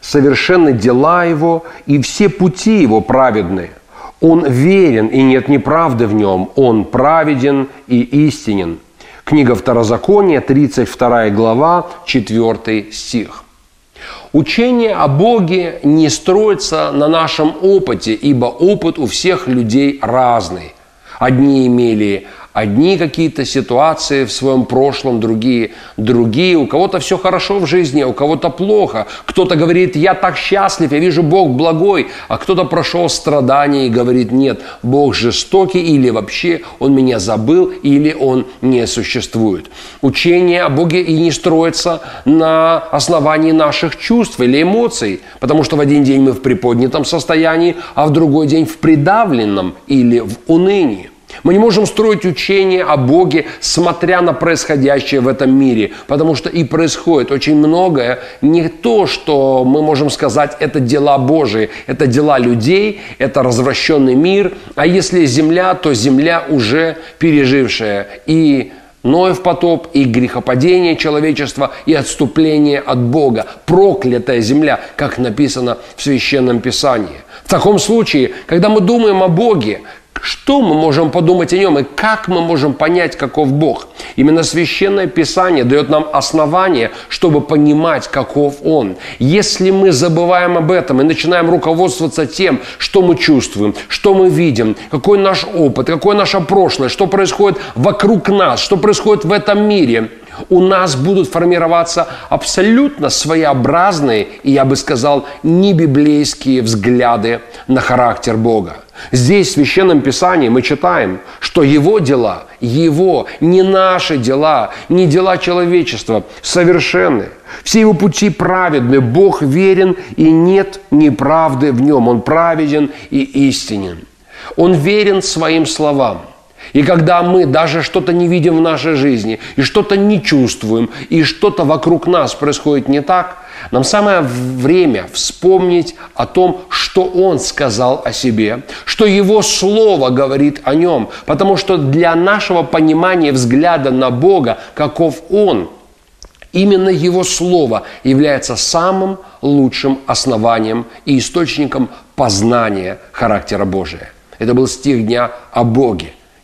совершенны дела его, и все пути его праведны. Он верен, и нет неправды в нем. Он праведен и истинен. Книга Второзакония, 32 глава, 4 стих. Учение о Боге не строится на нашем опыте, ибо опыт у всех людей разный. Одни имели Одни какие-то ситуации в своем прошлом, другие, другие. У кого-то все хорошо в жизни, а у кого-то плохо. Кто-то говорит, я так счастлив, я вижу Бог благой, а кто-то прошел страдания и говорит, нет, Бог жестокий или вообще Он меня забыл, или Он не существует. Учение о Боге и не строится на основании наших чувств или эмоций, потому что в один день мы в приподнятом состоянии, а в другой день в придавленном или в унынии. Мы не можем строить учение о Боге, смотря на происходящее в этом мире, потому что и происходит очень многое, не то, что мы можем сказать, это дела Божии, это дела людей, это развращенный мир, а если земля, то земля уже пережившая и Ноев потоп, и грехопадение человечества, и отступление от Бога. Проклятая земля, как написано в Священном Писании. В таком случае, когда мы думаем о Боге, что мы можем подумать о нем и как мы можем понять, каков Бог? Именно Священное Писание дает нам основание, чтобы понимать, каков Он. Если мы забываем об этом и начинаем руководствоваться тем, что мы чувствуем, что мы видим, какой наш опыт, какое наше прошлое, что происходит вокруг нас, что происходит в этом мире, у нас будут формироваться абсолютно своеобразные и, я бы сказал, не библейские взгляды на характер Бога. Здесь, в Священном Писании, мы читаем, что Его дела, Его, не наши дела, не дела человечества, совершенны. Все Его пути праведны, Бог верен, и нет неправды в Нем. Он праведен и истинен. Он верен своим словам. И когда мы даже что-то не видим в нашей жизни, и что-то не чувствуем, и что-то вокруг нас происходит не так, нам самое время вспомнить о том, что Он сказал о себе, что Его Слово говорит о Нем, потому что для нашего понимания взгляда на Бога, каков Он, именно Его Слово является самым лучшим основанием и источником познания характера Божия. Это был стих дня о Боге.